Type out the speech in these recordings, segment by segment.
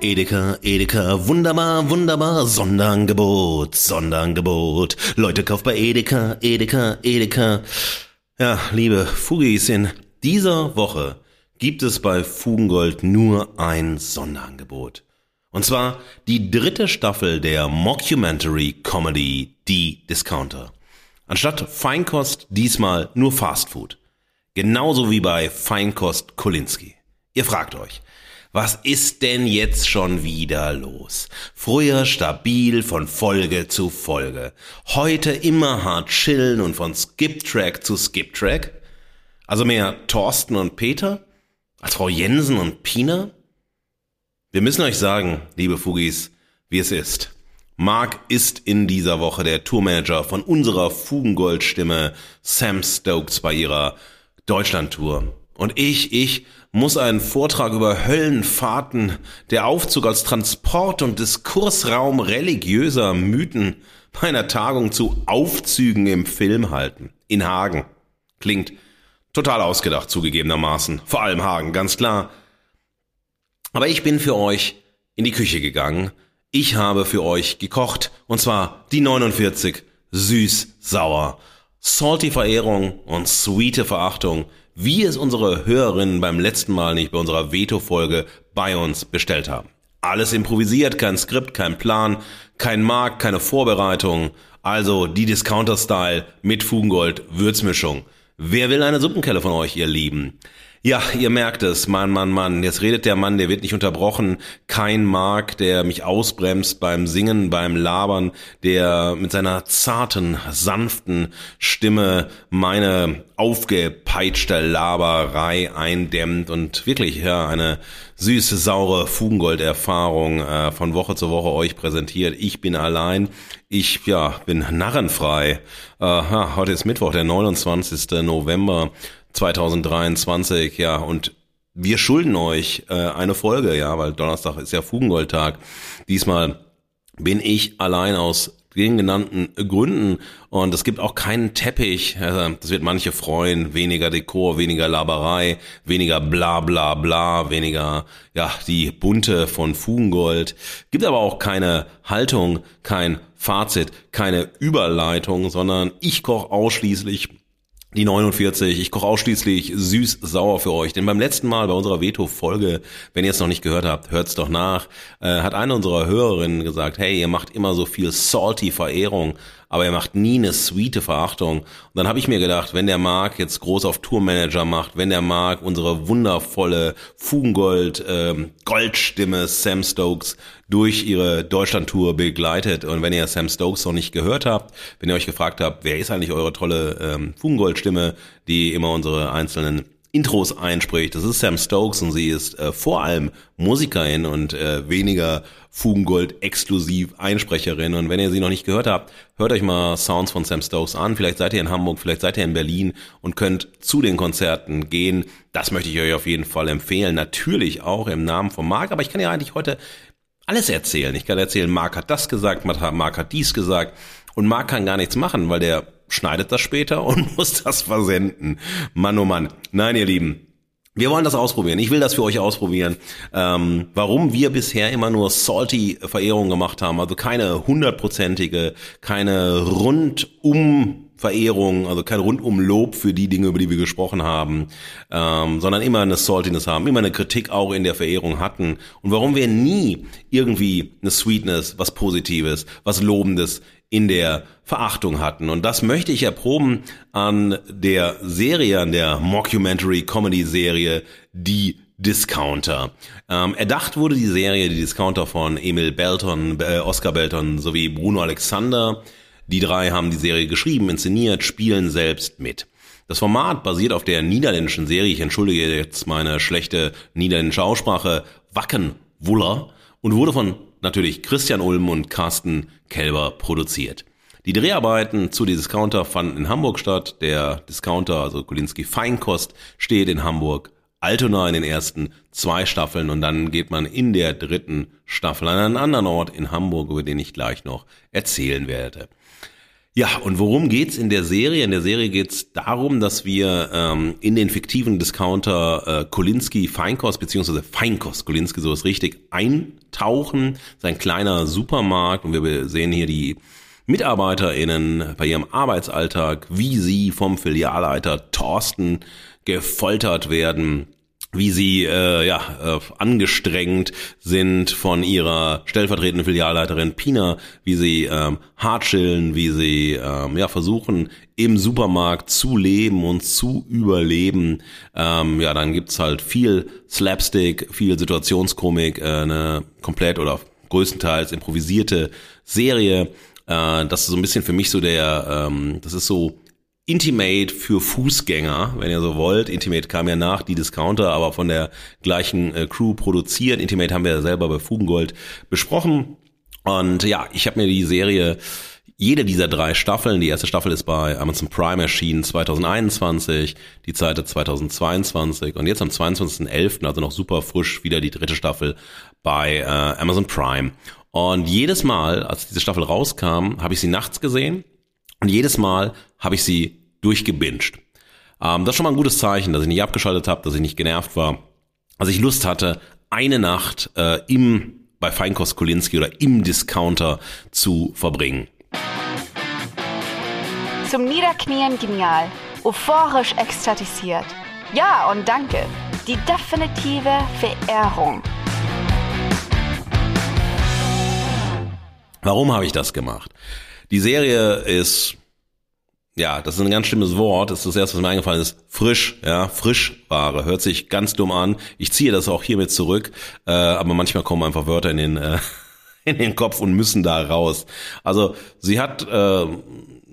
Edeka, Edeka, wunderbar, wunderbar, Sonderangebot, Sonderangebot. Leute, kauft bei Edeka, Edeka, Edeka. Ja, liebe Fugis, in dieser Woche gibt es bei Fugengold nur ein Sonderangebot. Und zwar die dritte Staffel der Mockumentary Comedy Die Discounter. Anstatt Feinkost diesmal nur Fastfood. Genauso wie bei Feinkost Kolinski. Ihr fragt euch, was ist denn jetzt schon wieder los? Früher stabil von Folge zu Folge. Heute immer hart chillen und von Skip-Track zu Skip-Track? Also mehr Thorsten und Peter? Als Frau Jensen und Pina? Wir müssen euch sagen, liebe Fugis, wie es ist. Mark ist in dieser Woche der Tourmanager von unserer Fugengoldstimme Sam Stokes bei ihrer Deutschlandtour. Und ich, ich muss einen Vortrag über Höllenfahrten, der Aufzug als Transport- und Diskursraum religiöser Mythen bei einer Tagung zu Aufzügen im Film halten. In Hagen. Klingt total ausgedacht, zugegebenermaßen. Vor allem Hagen, ganz klar. Aber ich bin für euch in die Küche gegangen. Ich habe für euch gekocht. Und zwar die 49 süß, sauer. Salty Verehrung und sweete Verachtung wie es unsere Hörerinnen beim letzten Mal nicht bei unserer Veto-Folge bei uns bestellt haben. Alles improvisiert, kein Skript, kein Plan, kein Markt, keine Vorbereitung. Also die Discounter-Style mit Fugengold Würzmischung. Wer will eine Suppenkelle von euch, ihr Lieben? Ja, ihr merkt es, Mann, Mann, Mann. Jetzt redet der Mann, der wird nicht unterbrochen. Kein Mark, der mich ausbremst beim Singen, beim Labern, der mit seiner zarten, sanften Stimme meine aufgepeitschte Laberei eindämmt und wirklich ja eine süße, saure Fugengold-Erfahrung äh, von Woche zu Woche euch präsentiert. Ich bin allein. Ich ja bin narrenfrei. Äh, heute ist Mittwoch, der 29. November. 2023, ja, und wir schulden euch äh, eine Folge, ja, weil Donnerstag ist ja Fugengoldtag. Diesmal bin ich allein aus den genannten Gründen und es gibt auch keinen Teppich. Das wird manche freuen. Weniger Dekor, weniger Laberei, weniger bla bla bla, weniger ja die bunte von Fugengold. Gibt aber auch keine Haltung, kein Fazit, keine Überleitung, sondern ich koche ausschließlich die 49. Ich koche ausschließlich süß-sauer für euch. Denn beim letzten Mal bei unserer Veto-Folge, wenn ihr es noch nicht gehört habt, hört's doch nach, äh, hat eine unserer Hörerinnen gesagt, hey, ihr macht immer so viel salty Verehrung aber er macht nie eine sweete Verachtung. Und dann habe ich mir gedacht, wenn der Mark jetzt groß auf Tourmanager macht, wenn der Mark unsere wundervolle Fugengold ähm, Goldstimme Sam Stokes durch ihre Deutschlandtour begleitet und wenn ihr Sam Stokes noch nicht gehört habt, wenn ihr euch gefragt habt, wer ist eigentlich eure tolle ähm, Fugengoldstimme, die immer unsere einzelnen Intros einspricht. Das ist Sam Stokes und sie ist äh, vor allem Musikerin und äh, weniger Fugengold exklusiv Einsprecherin. Und wenn ihr sie noch nicht gehört habt, hört euch mal Sounds von Sam Stokes an. Vielleicht seid ihr in Hamburg, vielleicht seid ihr in Berlin und könnt zu den Konzerten gehen. Das möchte ich euch auf jeden Fall empfehlen. Natürlich auch im Namen von Marc, aber ich kann ja eigentlich heute alles erzählen. Ich kann erzählen, Marc hat das gesagt, Marc hat dies gesagt und Marc kann gar nichts machen, weil der schneidet das später und muss das versenden. Mann, oh Mann. Nein, ihr Lieben, wir wollen das ausprobieren. Ich will das für euch ausprobieren. Ähm, warum wir bisher immer nur salty Verehrung gemacht haben, also keine hundertprozentige, keine rundum Verehrung, also kein rundum Lob für die Dinge, über die wir gesprochen haben, ähm, sondern immer eine Saltiness haben, immer eine Kritik auch in der Verehrung hatten. Und warum wir nie irgendwie eine Sweetness, was Positives, was Lobendes in der Verachtung hatten. Und das möchte ich erproben an der Serie, an der Mockumentary Comedy Serie, die Discounter. Ähm, erdacht wurde die Serie, die Discounter von Emil Belton, äh, Oscar Belton sowie Bruno Alexander. Die drei haben die Serie geschrieben, inszeniert, spielen selbst mit. Das Format basiert auf der niederländischen Serie, ich entschuldige jetzt meine schlechte niederländische Aussprache, Wacken Wuller und wurde von natürlich Christian Ulm und Carsten Kelber produziert. Die Dreharbeiten zu Die Discounter fanden in Hamburg statt. Der Discounter, also Kulinski Feinkost, steht in Hamburg. Altona in den ersten zwei Staffeln und dann geht man in der dritten Staffel an einen anderen Ort in Hamburg, über den ich gleich noch erzählen werde. Ja, und worum geht's in der Serie? In der Serie geht's darum, dass wir ähm, in den fiktiven Discounter äh, Kolinski Feinkost beziehungsweise Feinkost Kolinski, so ist richtig, eintauchen. Sein kleiner Supermarkt und wir sehen hier die MitarbeiterInnen bei ihrem Arbeitsalltag, wie sie vom Filialleiter Thorsten gefoltert werden, wie sie äh, ja äh, angestrengt sind von ihrer stellvertretenden Filialleiterin Pina, wie sie ähm, hart chillen, wie sie ähm, ja versuchen im Supermarkt zu leben und zu überleben. Ähm, ja, dann gibt's halt viel Slapstick, viel Situationskomik, äh, eine komplett oder größtenteils improvisierte Serie äh, das ist so ein bisschen für mich so der, ähm, das ist so Intimate für Fußgänger, wenn ihr so wollt. Intimate kam ja nach, die Discounter, aber von der gleichen äh, Crew produziert. Intimate haben wir ja selber bei Fugengold besprochen. Und ja, ich habe mir die Serie jede dieser drei Staffeln, die erste Staffel ist bei Amazon Prime erschienen 2021, die zweite 2022 und jetzt am 22.11., also noch super frisch, wieder die dritte Staffel bei äh, Amazon Prime. Und jedes Mal, als diese Staffel rauskam, habe ich sie nachts gesehen und jedes Mal habe ich sie durchgebinged. Ähm, das ist schon mal ein gutes Zeichen, dass ich nicht abgeschaltet habe, dass ich nicht genervt war, dass ich Lust hatte, eine Nacht äh, im bei Feinkost Kolinski oder im Discounter zu verbringen. Zum Niederknien genial, euphorisch ekstatisiert. Ja und danke. Die definitive Verehrung. Warum habe ich das gemacht? Die Serie ist, ja, das ist ein ganz schlimmes Wort. Das ist das erste, was mir eingefallen ist. Frisch, ja, Frischware. Hört sich ganz dumm an. Ich ziehe das auch hiermit zurück. Äh, aber manchmal kommen einfach Wörter in den, äh, in den Kopf und müssen da raus. Also sie hat, äh,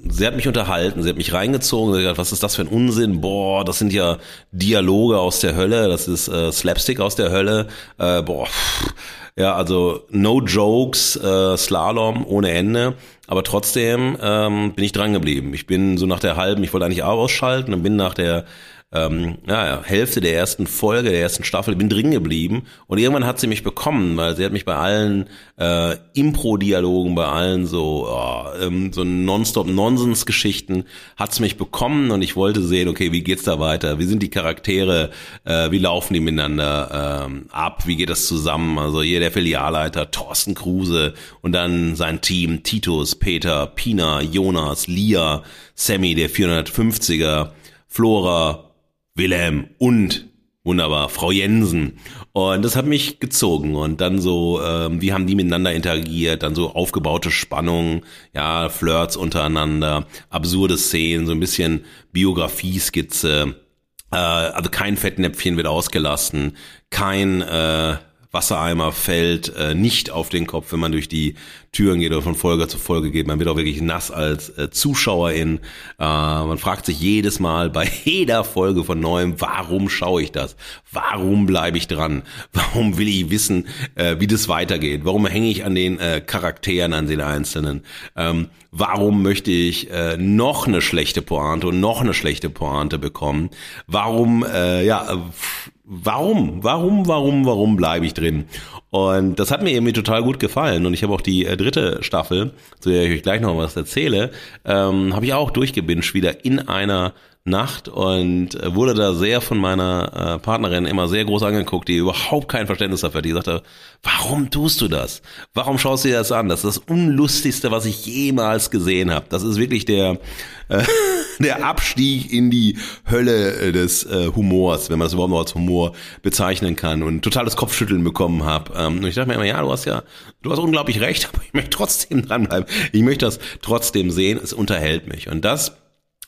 sie hat mich unterhalten, sie hat mich reingezogen, sie hat gesagt, was ist das für ein Unsinn? Boah, das sind ja Dialoge aus der Hölle, das ist äh, Slapstick aus der Hölle. Äh, boah, ja, also no jokes, äh, Slalom ohne Ende. Aber trotzdem ähm, bin ich dran geblieben. Ich bin so nach der halben, ich wollte eigentlich ausschalten und bin nach der ähm, ja, Hälfte der ersten Folge, der ersten Staffel, bin drin geblieben und irgendwann hat sie mich bekommen, weil sie hat mich bei allen äh, Impro-Dialogen, bei allen so, oh, ähm, so Nonstop-Nonsens-Geschichten hat sie mich bekommen und ich wollte sehen, okay, wie geht's da weiter? Wie sind die Charaktere? Äh, wie laufen die miteinander ähm, ab? Wie geht das zusammen? Also hier der Filialleiter Thorsten Kruse und dann sein Team Titus, Peter, Pina, Jonas, Lia, Sammy, der 450er, Flora, Wilhelm und wunderbar Frau Jensen. Und das hat mich gezogen. Und dann so, ähm, wie haben die miteinander interagiert? Dann so aufgebaute Spannungen, ja, Flirts untereinander, absurde Szenen, so ein bisschen Biografieskizze. Äh, also kein Fettnäpfchen wird ausgelassen, kein äh, Wassereimer fällt äh, nicht auf den Kopf, wenn man durch die Türen geht oder von Folge zu Folge geht. Man wird auch wirklich nass als äh, Zuschauerin. Äh, man fragt sich jedes Mal bei jeder Folge von neuem, warum schaue ich das? Warum bleibe ich dran? Warum will ich wissen, äh, wie das weitergeht? Warum hänge ich an den äh, Charakteren, an den Einzelnen? Ähm, warum möchte ich äh, noch eine schlechte Pointe und noch eine schlechte Pointe bekommen? Warum, äh, ja, warum, warum, warum, warum bleibe ich drin? Und das hat mir irgendwie total gut gefallen. Und ich habe auch die äh, dritte Staffel, zu der ich euch gleich noch was erzähle, ähm, habe ich auch durchgebinscht, wieder in einer Nacht und äh, wurde da sehr von meiner äh, Partnerin immer sehr groß angeguckt, die überhaupt kein Verständnis dafür hat. Die sagte, warum tust du das? Warum schaust du dir das an? Das ist das Unlustigste, was ich jemals gesehen habe. Das ist wirklich der, äh, der Abstieg in die Hölle äh, des äh, Humors, wenn man das überhaupt noch als Humor bezeichnen kann und totales Kopfschütteln bekommen habe. Ähm, und ich dachte mir immer, ja, du hast ja, du hast unglaublich recht, aber ich möchte trotzdem dranbleiben. Ich möchte das trotzdem sehen. Es unterhält mich. Und das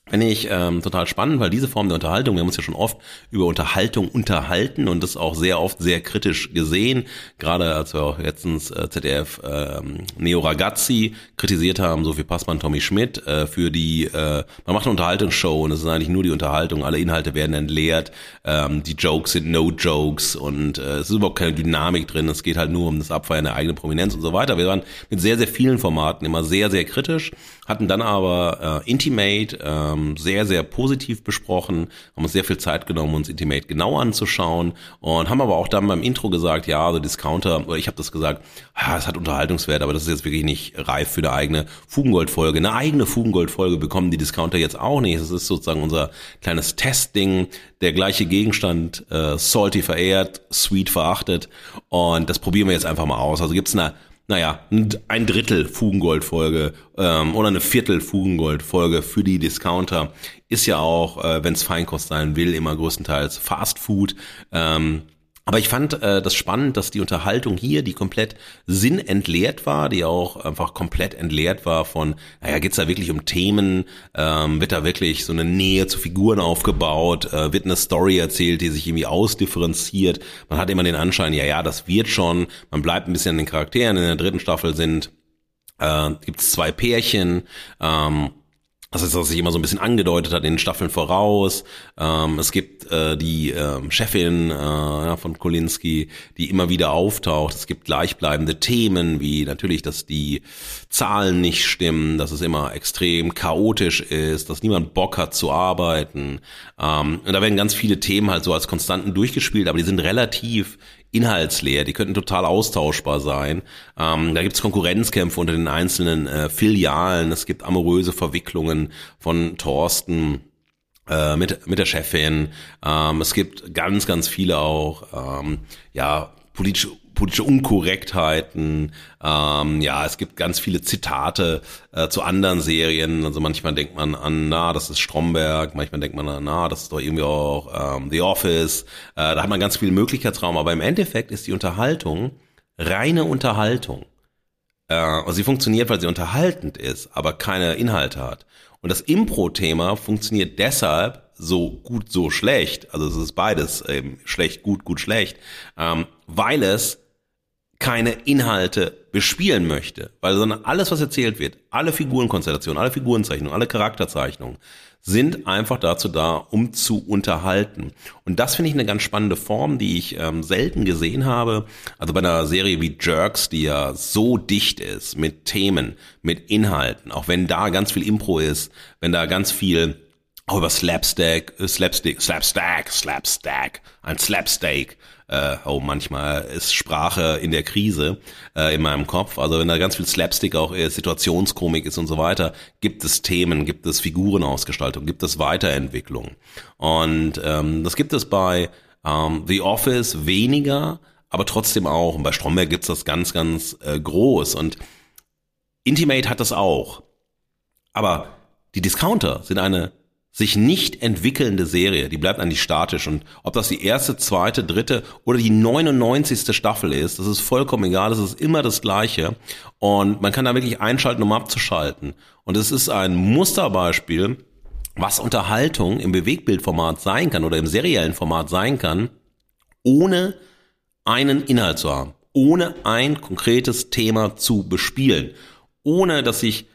Finde ich ähm, total spannend, weil diese Form der Unterhaltung, wir haben uns ja schon oft über Unterhaltung unterhalten und das auch sehr oft sehr kritisch gesehen. Gerade als wir auch letztens äh, ZDF ähm, Neo Ragazzi kritisiert haben, so viel Passmann Tommy Schmidt, äh, für die, äh, man macht eine Unterhaltungsshow und es ist eigentlich nur die Unterhaltung, alle Inhalte werden entleert, ähm, die Jokes sind No-Jokes und äh, es ist überhaupt keine Dynamik drin, es geht halt nur um das Abfeiern der eigenen Prominenz und so weiter. Wir waren mit sehr, sehr vielen Formaten immer sehr, sehr kritisch, hatten dann aber äh, Intimate, äh, ähm, sehr, sehr positiv besprochen, haben uns sehr viel Zeit genommen, uns Intimate genau anzuschauen und haben aber auch dann beim Intro gesagt, ja, also Discounter, ich habe das gesagt, es hat Unterhaltungswert, aber das ist jetzt wirklich nicht reif für eine eigene Fugengold-Folge. Eine eigene Fugengold-Folge bekommen die Discounter jetzt auch nicht. Das ist sozusagen unser kleines Testding, der gleiche Gegenstand, äh, salty verehrt, sweet verachtet und das probieren wir jetzt einfach mal aus. Also gibt's eine naja, ein Drittel Fugengold-Folge ähm, oder eine Viertel Fugengold-Folge für die Discounter ist ja auch, äh, wenn es Feinkost sein will, immer größtenteils Fast Food. Ähm, aber ich fand äh, das spannend, dass die Unterhaltung hier, die komplett sinnentleert war, die auch einfach komplett entleert war von, naja, geht's da wirklich um Themen, ähm, wird da wirklich so eine Nähe zu Figuren aufgebaut, äh, wird eine Story erzählt, die sich irgendwie ausdifferenziert. Man hat immer den Anschein, ja, ja, das wird schon, man bleibt ein bisschen an den Charakteren. In der dritten Staffel sind äh, gibt's zwei Pärchen, ähm, das ist, was sich immer so ein bisschen angedeutet hat in den Staffeln voraus. Ähm, es gibt äh, die äh, Chefin äh, ja, von Kolinski, die immer wieder auftaucht. Es gibt gleichbleibende Themen, wie natürlich, dass die Zahlen nicht stimmen, dass es immer extrem chaotisch ist, dass niemand Bock hat zu arbeiten. Ähm, und da werden ganz viele Themen halt so als Konstanten durchgespielt, aber die sind relativ inhaltsleer, die könnten total austauschbar sein. Ähm, da gibt es Konkurrenzkämpfe unter den einzelnen äh, Filialen, es gibt amoröse Verwicklungen von Thorsten äh, mit, mit der Chefin. Ähm, es gibt ganz, ganz viele auch, ähm, ja, politische politische Unkorrektheiten. Ähm, ja, es gibt ganz viele Zitate äh, zu anderen Serien. Also manchmal denkt man an, na, das ist Stromberg. Manchmal denkt man an, na, das ist doch irgendwie auch ähm, The Office. Äh, da hat man ganz viel Möglichkeitsraum. Aber im Endeffekt ist die Unterhaltung reine Unterhaltung. Äh, also sie funktioniert, weil sie unterhaltend ist, aber keine Inhalte hat. Und das Impro-Thema funktioniert deshalb so gut, so schlecht, also es ist beides ähm, schlecht, gut, gut, schlecht, ähm, weil es keine Inhalte bespielen möchte, weil sondern alles, was erzählt wird, alle Figurenkonstellationen, alle Figurenzeichnungen, alle Charakterzeichnungen sind einfach dazu da, um zu unterhalten. Und das finde ich eine ganz spannende Form, die ich ähm, selten gesehen habe. Also bei einer Serie wie Jerks, die ja so dicht ist mit Themen, mit Inhalten, auch wenn da ganz viel Impro ist, wenn da ganz viel auch über Slapstick, äh, Slapstick, Slapstack, Slapstack, ein Slapsteak. Äh, oh, manchmal ist Sprache in der Krise äh, in meinem Kopf. Also wenn da ganz viel Slapstick auch ist, Situationskomik ist und so weiter, gibt es Themen, gibt es Figurenausgestaltung, gibt es Weiterentwicklung. Und ähm, das gibt es bei ähm, The Office weniger, aber trotzdem auch. Und bei Stromberg gibt's das ganz, ganz äh, groß. Und Intimate hat das auch. Aber die Discounter sind eine sich nicht entwickelnde Serie, die bleibt eigentlich statisch. Und ob das die erste, zweite, dritte oder die 99. Staffel ist, das ist vollkommen egal, das ist immer das gleiche. Und man kann da wirklich einschalten, um abzuschalten. Und es ist ein Musterbeispiel, was Unterhaltung im Bewegbildformat sein kann oder im seriellen Format sein kann, ohne einen Inhalt zu haben, ohne ein konkretes Thema zu bespielen, ohne dass sich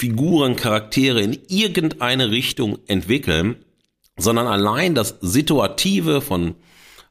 Figuren, Charaktere in irgendeine Richtung entwickeln, sondern allein das Situative von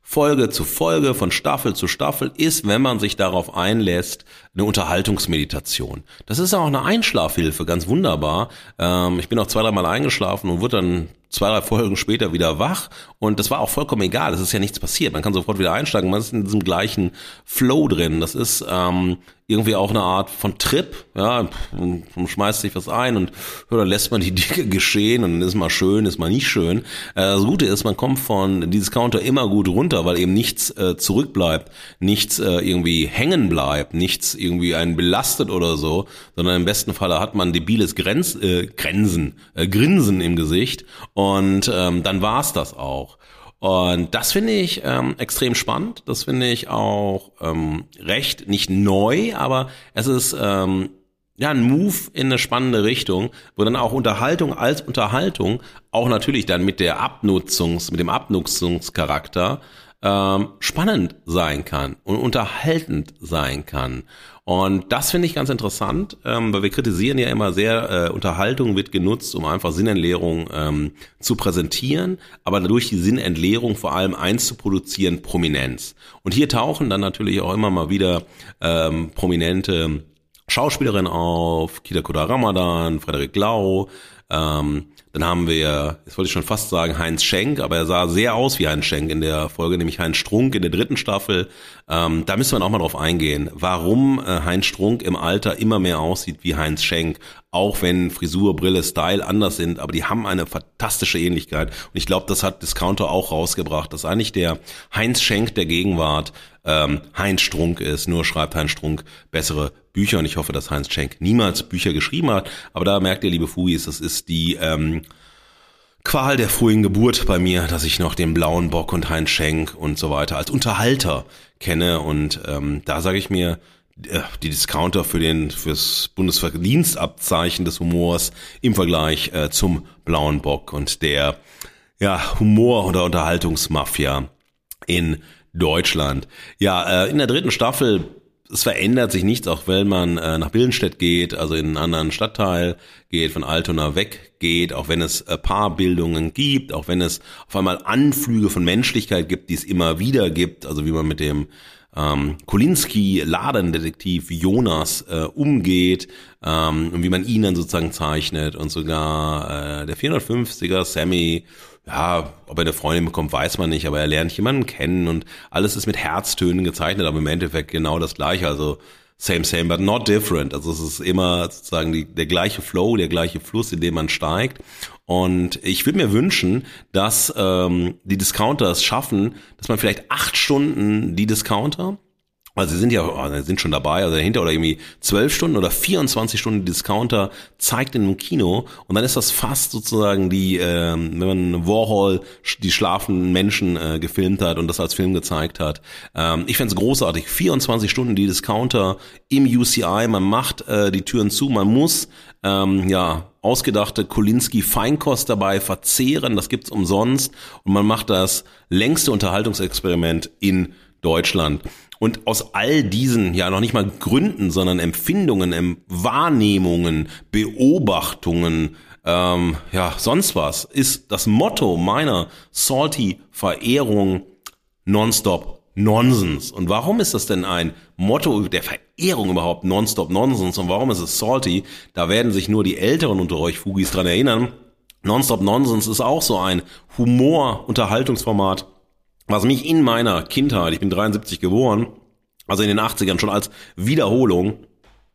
Folge zu Folge, von Staffel zu Staffel ist, wenn man sich darauf einlässt, eine Unterhaltungsmeditation. Das ist auch eine Einschlafhilfe, ganz wunderbar. Ähm, ich bin auch zwei, dreimal eingeschlafen und wurde dann zwei, drei Folgen später wieder wach und das war auch vollkommen egal. Es ist ja nichts passiert. Man kann sofort wieder einsteigen. Man ist in diesem gleichen Flow drin. Das ist ähm, irgendwie auch eine Art von Trip, ja, man schmeißt sich was ein und ja, dann lässt man die Dinge geschehen und dann ist mal schön, ist mal nicht schön. Äh, das Gute ist, man kommt von dieses Counter immer gut runter, weil eben nichts äh, zurückbleibt, nichts äh, irgendwie hängen bleibt, nichts irgendwie einen belastet oder so, sondern im besten Falle hat man debiles Grenz, äh, Grenzen, äh, Grinsen im Gesicht und ähm, dann war's das auch. Und das finde ich ähm, extrem spannend. Das finde ich auch ähm, recht nicht neu, aber es ist ähm, ja, ein Move in eine spannende Richtung, wo dann auch Unterhaltung als Unterhaltung auch natürlich dann mit der Abnutzungs, mit dem Abnutzungscharakter ähm, spannend sein kann und unterhaltend sein kann. Und das finde ich ganz interessant, ähm, weil wir kritisieren ja immer sehr, äh, Unterhaltung wird genutzt, um einfach Sinnentleerung ähm, zu präsentieren, aber dadurch die Sinnentleerung vor allem eins zu produzieren, Prominenz. Und hier tauchen dann natürlich auch immer mal wieder ähm, prominente Schauspielerin auf, Kita Koda Ramadan, Frederik Lau, ähm, dann haben wir, jetzt wollte ich schon fast sagen, Heinz Schenk, aber er sah sehr aus wie Heinz Schenk in der Folge, nämlich Heinz Strunk in der dritten Staffel. Ähm, da müssen wir auch mal drauf eingehen, warum äh, Heinz Strunk im Alter immer mehr aussieht wie Heinz Schenk, auch wenn Frisur, Brille, Style anders sind, aber die haben eine fantastische Ähnlichkeit. Und ich glaube, das hat Discounter auch rausgebracht, dass eigentlich der Heinz Schenk der Gegenwart ähm, Heinz Strunk ist. Nur schreibt Heinz Strunk bessere Bücher und ich hoffe, dass Heinz Schenk niemals Bücher geschrieben hat. Aber da merkt ihr, liebe Fugis, das ist die ähm, Qual der frühen Geburt bei mir, dass ich noch den blauen Bock und Heinz Schenk und so weiter als Unterhalter kenne. Und ähm, da sage ich mir, äh, die Discounter für den fürs Bundesverdienstabzeichen des Humors im Vergleich äh, zum blauen Bock und der ja Humor oder Unterhaltungsmafia in Deutschland. Ja, äh, in der dritten Staffel es verändert sich nichts, auch wenn man äh, nach Bildenstedt geht, also in einen anderen Stadtteil geht, von Altona weggeht, auch wenn es äh, Paarbildungen gibt, auch wenn es auf einmal Anflüge von Menschlichkeit gibt, die es immer wieder gibt, also wie man mit dem ähm, Kolinski-Ladendetektiv Jonas äh, umgeht ähm, und wie man ihn dann sozusagen zeichnet und sogar äh, der 450er Sammy ja, ob er eine Freundin bekommt, weiß man nicht, aber er lernt jemanden kennen und alles ist mit Herztönen gezeichnet, aber im Endeffekt genau das gleiche. Also same, same, but not different. Also es ist immer sozusagen die, der gleiche Flow, der gleiche Fluss, in dem man steigt. Und ich würde mir wünschen, dass ähm, die Discounters schaffen, dass man vielleicht acht Stunden die Discounter also sie sind ja, oh, sind schon dabei, also dahinter oder irgendwie zwölf Stunden oder 24 Stunden Discounter zeigt in einem Kino und dann ist das fast sozusagen die, äh, wenn man Warhol die schlafenden Menschen äh, gefilmt hat und das als Film gezeigt hat. Ähm, ich fände großartig. 24 Stunden die Discounter im UCI, man macht äh, die Türen zu, man muss ähm, ja ausgedachte Kolinski Feinkost dabei verzehren, das gibt's umsonst und man macht das längste Unterhaltungsexperiment in Deutschland. Und aus all diesen, ja noch nicht mal Gründen, sondern Empfindungen, Wahrnehmungen, Beobachtungen, ähm, ja, sonst was, ist das Motto meiner Salty-Verehrung Nonstop Nonsens. Und warum ist das denn ein Motto der Verehrung überhaupt Nonstop Nonsens? Und warum ist es Salty? Da werden sich nur die Älteren unter euch Fugis dran erinnern. Nonstop Nonsens ist auch so ein Humor-Unterhaltungsformat, was mich in meiner Kindheit, ich bin 73 geboren, also in den 80ern schon als Wiederholung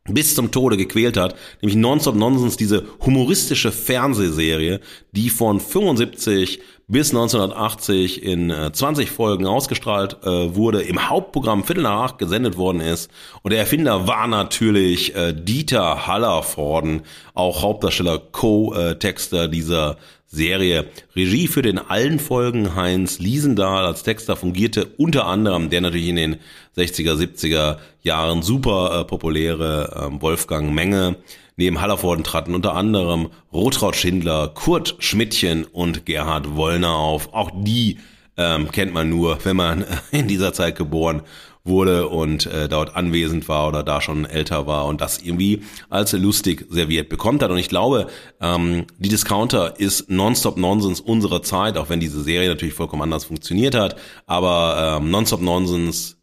bis zum Tode gequält hat, nämlich Nonstop Nonsense, diese humoristische Fernsehserie, die von 75 bis 1980 in 20 Folgen ausgestrahlt äh, wurde, im Hauptprogramm Viertel nach acht gesendet worden ist. Und der Erfinder war natürlich äh, Dieter Hallervorden, auch Hauptdarsteller, Co-Texter dieser Serie. Regie für den allen Folgen Heinz Liesendahl als Texter fungierte unter anderem der natürlich in den 60er, 70er Jahren super äh, populäre äh, Wolfgang Menge. Neben Hallervorden traten unter anderem Rotraud Schindler, Kurt Schmidtchen und Gerhard Wollner auf. Auch die ähm, kennt man nur, wenn man in dieser Zeit geboren wurde und äh, dort anwesend war oder da schon älter war und das irgendwie als lustig serviert bekommt hat. Und ich glaube, ähm, die Discounter ist Nonstop Nonsense unserer Zeit, auch wenn diese Serie natürlich vollkommen anders funktioniert hat. Aber ähm, Nonstop Nonsense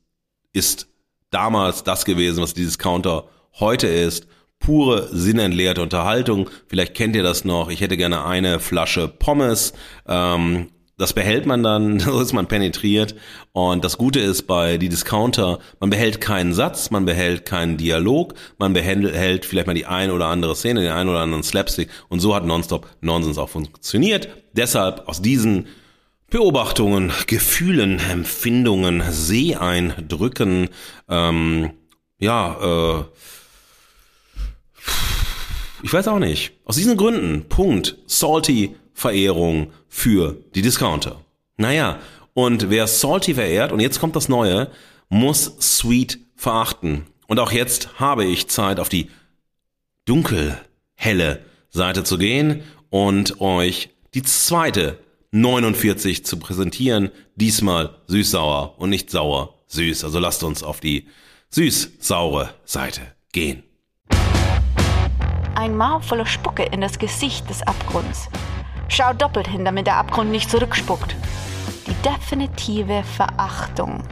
ist damals das gewesen, was die Discounter heute ist pure sinnentleerte Unterhaltung. Vielleicht kennt ihr das noch. Ich hätte gerne eine Flasche Pommes ähm, das behält man dann, so ist man penetriert. Und das Gute ist bei die Discounter, man behält keinen Satz, man behält keinen Dialog, man behält vielleicht mal die ein oder andere Szene, den ein oder anderen Slapstick. Und so hat Nonstop Nonsens auch funktioniert. Deshalb aus diesen Beobachtungen, Gefühlen, Empfindungen, Seeeindrücken, ähm, ja, äh, ich weiß auch nicht. Aus diesen Gründen, Punkt, salty, Verehrung für die Discounter. Naja, und wer Salty verehrt, und jetzt kommt das Neue, muss Sweet verachten. Und auch jetzt habe ich Zeit auf die dunkel helle Seite zu gehen und euch die zweite 49 zu präsentieren. Diesmal süß-sauer und nicht sauer-süß. Also lasst uns auf die süß-saure Seite gehen. Ein Maul voller Spucke in das Gesicht des Abgrunds. Schau doppelt hin, damit der Abgrund nicht zurückspuckt. Die definitive Verachtung.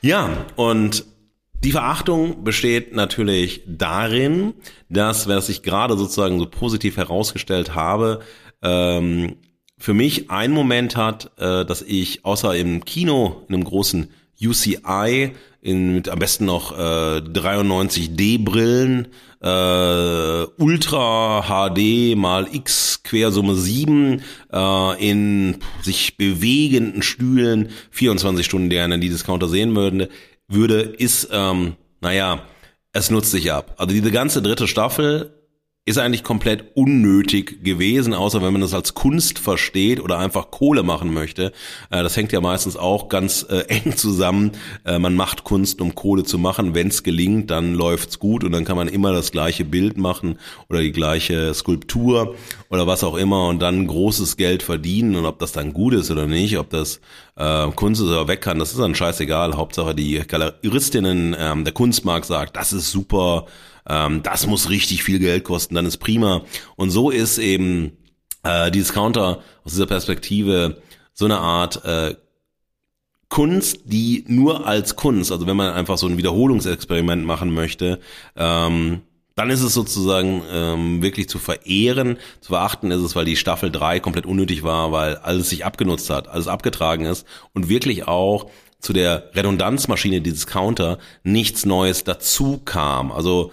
Ja, und die Verachtung besteht natürlich darin, dass, was ich gerade sozusagen so positiv herausgestellt habe, ähm, für mich ein Moment hat, äh, dass ich außer im Kino, in einem großen UCI, in, mit am besten noch äh, 93D-Brillen, äh, Ultra HD mal X Quersumme 7 äh, in sich bewegenden Stühlen 24 Stunden gerne die Discounter sehen würde, würde, ist, ähm, naja, es nutzt sich ab. Also diese ganze dritte Staffel ist eigentlich komplett unnötig gewesen, außer wenn man das als Kunst versteht oder einfach Kohle machen möchte. Äh, das hängt ja meistens auch ganz äh, eng zusammen. Äh, man macht Kunst, um Kohle zu machen. Wenn es gelingt, dann läuft's gut und dann kann man immer das gleiche Bild machen oder die gleiche Skulptur oder was auch immer und dann großes Geld verdienen und ob das dann gut ist oder nicht, ob das Kunst ist oder weg kann, das ist dann scheißegal. Hauptsache die Galeristinnen, ähm, der Kunstmarkt sagt, das ist super, ähm, das muss richtig viel Geld kosten, dann ist prima. Und so ist eben äh, die Discounter aus dieser Perspektive so eine Art äh, Kunst, die nur als Kunst, also wenn man einfach so ein Wiederholungsexperiment machen möchte, ähm, dann ist es sozusagen ähm, wirklich zu verehren. Zu verachten ist es, weil die Staffel 3 komplett unnötig war, weil alles sich abgenutzt hat, alles abgetragen ist und wirklich auch zu der Redundanzmaschine dieses Counter nichts Neues dazu kam. Also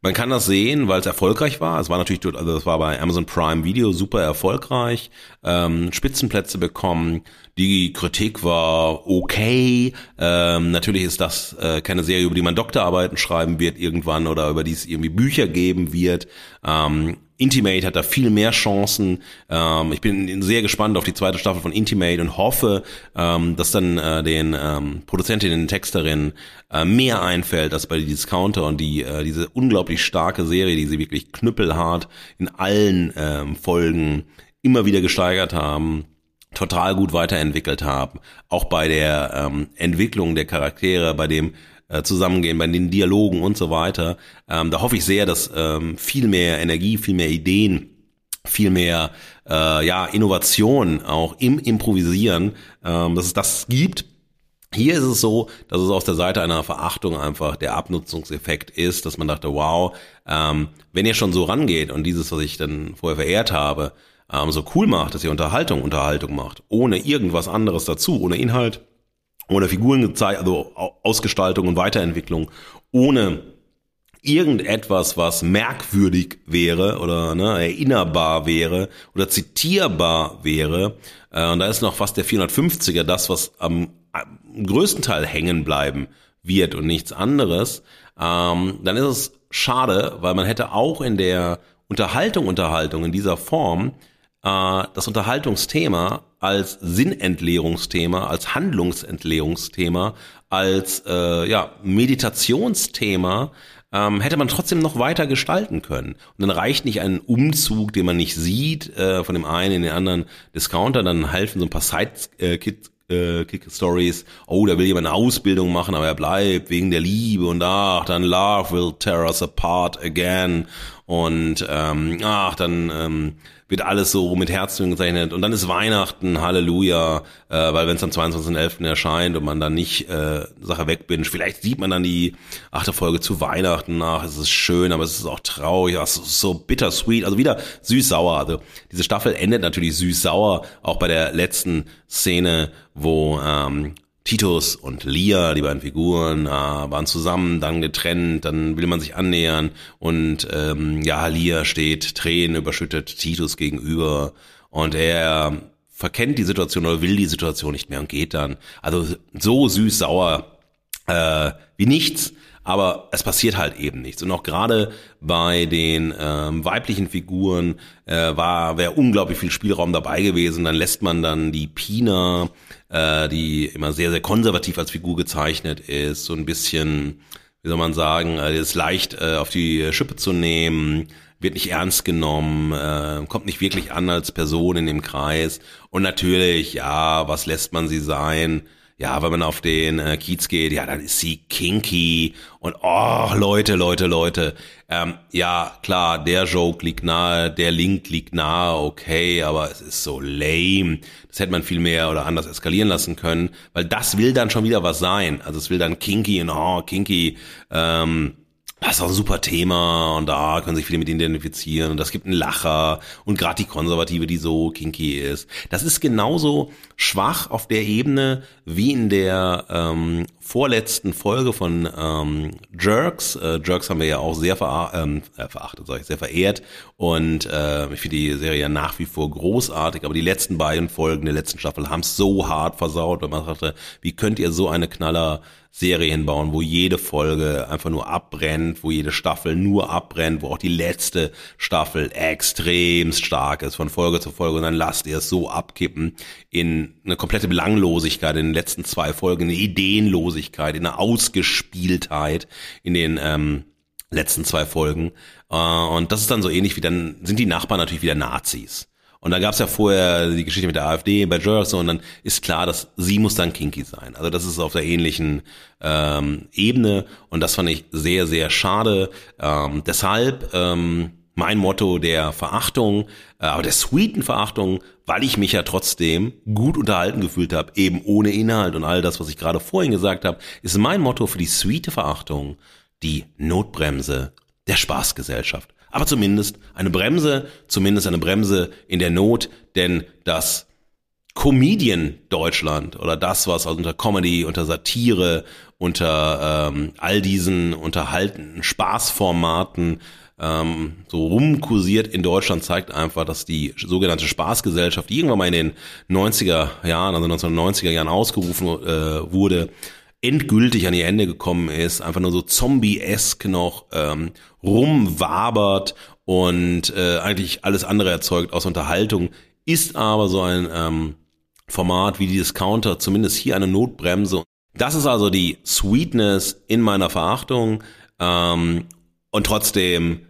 man kann das sehen, weil es erfolgreich war. Es war natürlich, also das war bei Amazon Prime Video super erfolgreich, ähm, Spitzenplätze bekommen. Die Kritik war okay. Ähm, natürlich ist das äh, keine Serie, über die man Doktorarbeiten schreiben wird irgendwann oder über die es irgendwie Bücher geben wird. Ähm, Intimate hat da viel mehr Chancen. Ähm, ich bin sehr gespannt auf die zweite Staffel von Intimate und hoffe, ähm, dass dann äh, den ähm, Produzentinnen und Texterinnen äh, mehr einfällt als bei die Discounter und die äh, diese unglaublich starke Serie, die sie wirklich knüppelhart in allen ähm, Folgen immer wieder gesteigert haben total gut weiterentwickelt haben. Auch bei der ähm, Entwicklung der Charaktere, bei dem äh, zusammengehen, bei den Dialogen und so weiter. Ähm, da hoffe ich sehr, dass ähm, viel mehr Energie, viel mehr Ideen, viel mehr äh, ja, Innovation auch im Improvisieren, ähm, dass es das gibt. Hier ist es so, dass es aus der Seite einer Verachtung einfach der Abnutzungseffekt ist, dass man dachte, wow, ähm, wenn ihr schon so rangeht und dieses, was ich dann vorher verehrt habe, ähm, so cool macht, dass ihr Unterhaltung Unterhaltung macht, ohne irgendwas anderes dazu, ohne Inhalt, oder Figuren gezeigt, also Ausgestaltung und Weiterentwicklung, ohne irgendetwas, was merkwürdig wäre oder ne, erinnerbar wäre oder zitierbar wäre. Äh, und da ist noch fast der 450er das, was am, am größten Teil hängen bleiben wird und nichts anderes. Ähm, dann ist es schade, weil man hätte auch in der Unterhaltung, Unterhaltung in dieser Form äh, das Unterhaltungsthema als Sinnentleerungsthema, als Handlungsentleerungsthema, als äh, ja, Meditationsthema ähm, hätte man trotzdem noch weiter gestalten können. Und dann reicht nicht ein Umzug, den man nicht sieht, äh, von dem einen in den anderen Discounter, dann helfen so ein paar Side-Kits äh, Kick-Stories, oh, da will jemand eine Ausbildung machen, aber er bleibt wegen der Liebe und ach, dann Love will tear us apart again und ähm, ach, dann ähm, wird alles so mit Herzchen gezeichnet und dann ist Weihnachten, Halleluja, äh, weil wenn es am 22.11. erscheint und man dann nicht äh, Sache wegbinscht, vielleicht sieht man dann die achte Folge zu Weihnachten nach, es ist schön, aber es ist auch traurig, es ist so bittersweet, also wieder süß-sauer. Also diese Staffel endet natürlich süß-sauer, auch bei der letzten Szene, wo ähm, Titus und Lia, die beiden Figuren, äh, waren zusammen, dann getrennt, dann will man sich annähern und ähm, ja, Lia steht Tränen überschüttet Titus gegenüber und er verkennt die Situation oder will die Situation nicht mehr und geht dann. Also so süß-sauer äh, wie nichts aber es passiert halt eben nichts. Und auch gerade bei den ähm, weiblichen Figuren äh, war wäre unglaublich viel Spielraum dabei gewesen. Dann lässt man dann die Pina, äh, die immer sehr sehr konservativ als Figur gezeichnet ist, so ein bisschen wie soll man sagen, äh, ist leicht äh, auf die Schippe zu nehmen, wird nicht ernst genommen, äh, kommt nicht wirklich an als Person in dem Kreis. Und natürlich, ja, was lässt man sie sein? Ja, wenn man auf den äh, Kiez geht, ja, dann ist sie kinky und oh, Leute, Leute, Leute. Ähm, ja, klar, der Joke liegt nahe, der Link liegt nahe, okay, aber es ist so lame. Das hätte man viel mehr oder anders eskalieren lassen können, weil das will dann schon wieder was sein. Also es will dann kinky und oh, kinky. Ähm, das ist auch ein super Thema und da können sich viele mit identifizieren und das gibt einen Lacher und gerade die Konservative, die so kinky ist. Das ist genauso schwach auf der Ebene wie in der ähm, vorletzten Folge von ähm, Jerks. Äh, Jerks haben wir ja auch sehr ver ähm, äh, verachtet, sag ich, sehr verehrt und äh, ich finde die Serie ja nach wie vor großartig, aber die letzten beiden Folgen der letzten Staffel haben es so hart versaut, wenn man sagte, wie könnt ihr so eine Knaller Serien bauen, wo jede Folge einfach nur abbrennt, wo jede Staffel nur abbrennt, wo auch die letzte Staffel extremst stark ist von Folge zu Folge und dann lasst ihr es so abkippen in eine komplette Belanglosigkeit in den letzten zwei Folgen, eine Ideenlosigkeit, in eine Ausgespieltheit in den ähm, letzten zwei Folgen. Äh, und das ist dann so ähnlich wie dann sind die Nachbarn natürlich wieder Nazis. Und da gab es ja vorher die Geschichte mit der AfD bei Jerks und dann ist klar, dass sie muss dann kinky sein. Also das ist auf der ähnlichen ähm, Ebene und das fand ich sehr, sehr schade. Ähm, deshalb ähm, mein Motto der Verachtung, äh, aber der sweeten Verachtung, weil ich mich ja trotzdem gut unterhalten gefühlt habe, eben ohne Inhalt und all das, was ich gerade vorhin gesagt habe, ist mein Motto für die sweete Verachtung die Notbremse der Spaßgesellschaft aber zumindest eine Bremse, zumindest eine Bremse in der Not, denn das Comedian Deutschland oder das, was also unter Comedy, unter Satire, unter ähm, all diesen unterhaltenden Spaßformaten ähm, so rumkursiert in Deutschland, zeigt einfach, dass die sogenannte Spaßgesellschaft, die irgendwann mal in den 90er Jahren, also 1990er Jahren ausgerufen äh, wurde, endgültig an ihr Ende gekommen ist, einfach nur so zombie-esk noch ähm, rumwabert und äh, eigentlich alles andere erzeugt aus Unterhaltung, ist aber so ein ähm, Format wie die Discounter, zumindest hier eine Notbremse. Das ist also die Sweetness in meiner Verachtung ähm, und trotzdem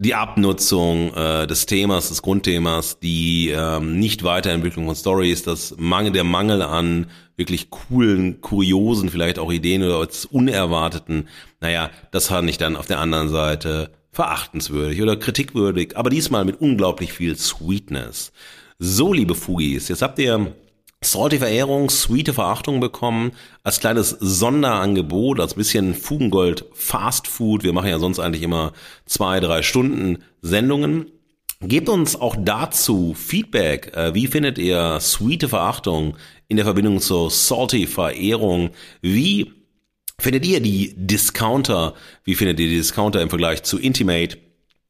die Abnutzung äh, des Themas, des Grundthemas, die ähm, nicht Weiterentwicklung von Stories, das Mangel, der Mangel an wirklich coolen, kuriosen, vielleicht auch Ideen oder unerwarteten, naja, das fand ich dann auf der anderen Seite verachtenswürdig oder kritikwürdig, aber diesmal mit unglaublich viel Sweetness. So, liebe Fugis, jetzt habt ihr Salty Verehrung, sweete Verachtung bekommen, als kleines Sonderangebot, als bisschen Fugengold Fast Food. Wir machen ja sonst eigentlich immer zwei, drei Stunden Sendungen. Gebt uns auch dazu Feedback. Äh, wie findet ihr sweete Verachtung in der Verbindung zur Salty Verehrung? Wie findet ihr die Discounter? Wie findet ihr die Discounter im Vergleich zu Intimate?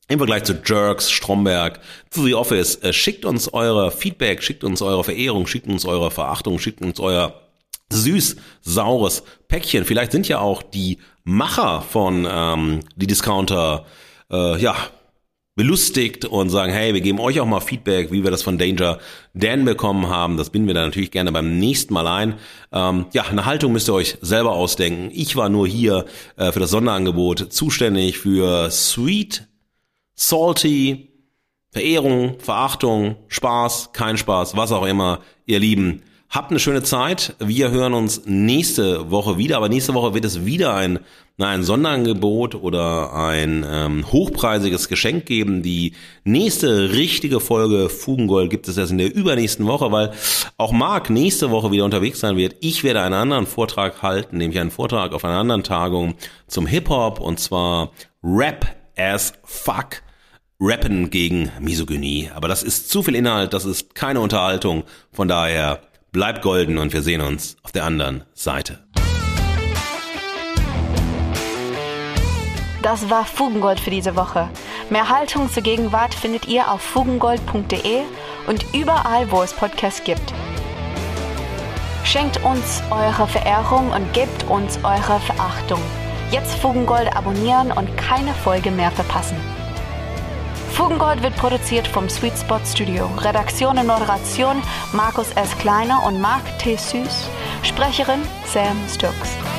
Im Vergleich zu Jerks, Stromberg, zu The Office, äh, schickt uns eure Feedback, schickt uns eure Verehrung, schickt uns eure Verachtung, schickt uns euer süß, saures Päckchen. Vielleicht sind ja auch die Macher von ähm, die Discounter äh, ja belustigt und sagen, hey, wir geben euch auch mal Feedback, wie wir das von Danger Dan bekommen haben. Das binden wir dann natürlich gerne beim nächsten Mal ein. Ähm, ja, eine Haltung müsst ihr euch selber ausdenken. Ich war nur hier äh, für das Sonderangebot zuständig für Sweet salty, Verehrung, Verachtung, Spaß, kein Spaß, was auch immer, ihr Lieben. Habt eine schöne Zeit. Wir hören uns nächste Woche wieder, aber nächste Woche wird es wieder ein, na, ein Sonderangebot oder ein ähm, hochpreisiges Geschenk geben. Die nächste richtige Folge Fugengold gibt es erst in der übernächsten Woche, weil auch Marc nächste Woche wieder unterwegs sein wird. Ich werde einen anderen Vortrag halten, nämlich einen Vortrag auf einer anderen Tagung zum Hip-Hop und zwar Rap as Fuck Rappen gegen Misogynie. Aber das ist zu viel Inhalt, das ist keine Unterhaltung. Von daher bleibt golden und wir sehen uns auf der anderen Seite. Das war Fugengold für diese Woche. Mehr Haltung zur Gegenwart findet ihr auf fugengold.de und überall, wo es Podcasts gibt. Schenkt uns eure Verehrung und gebt uns eure Verachtung. Jetzt Fugengold abonnieren und keine Folge mehr verpassen. Fugengold wird produziert vom Sweet Spot Studio. Redaktion und Moderation Markus S. Kleiner und Marc T. Süß. Sprecherin Sam Stokes.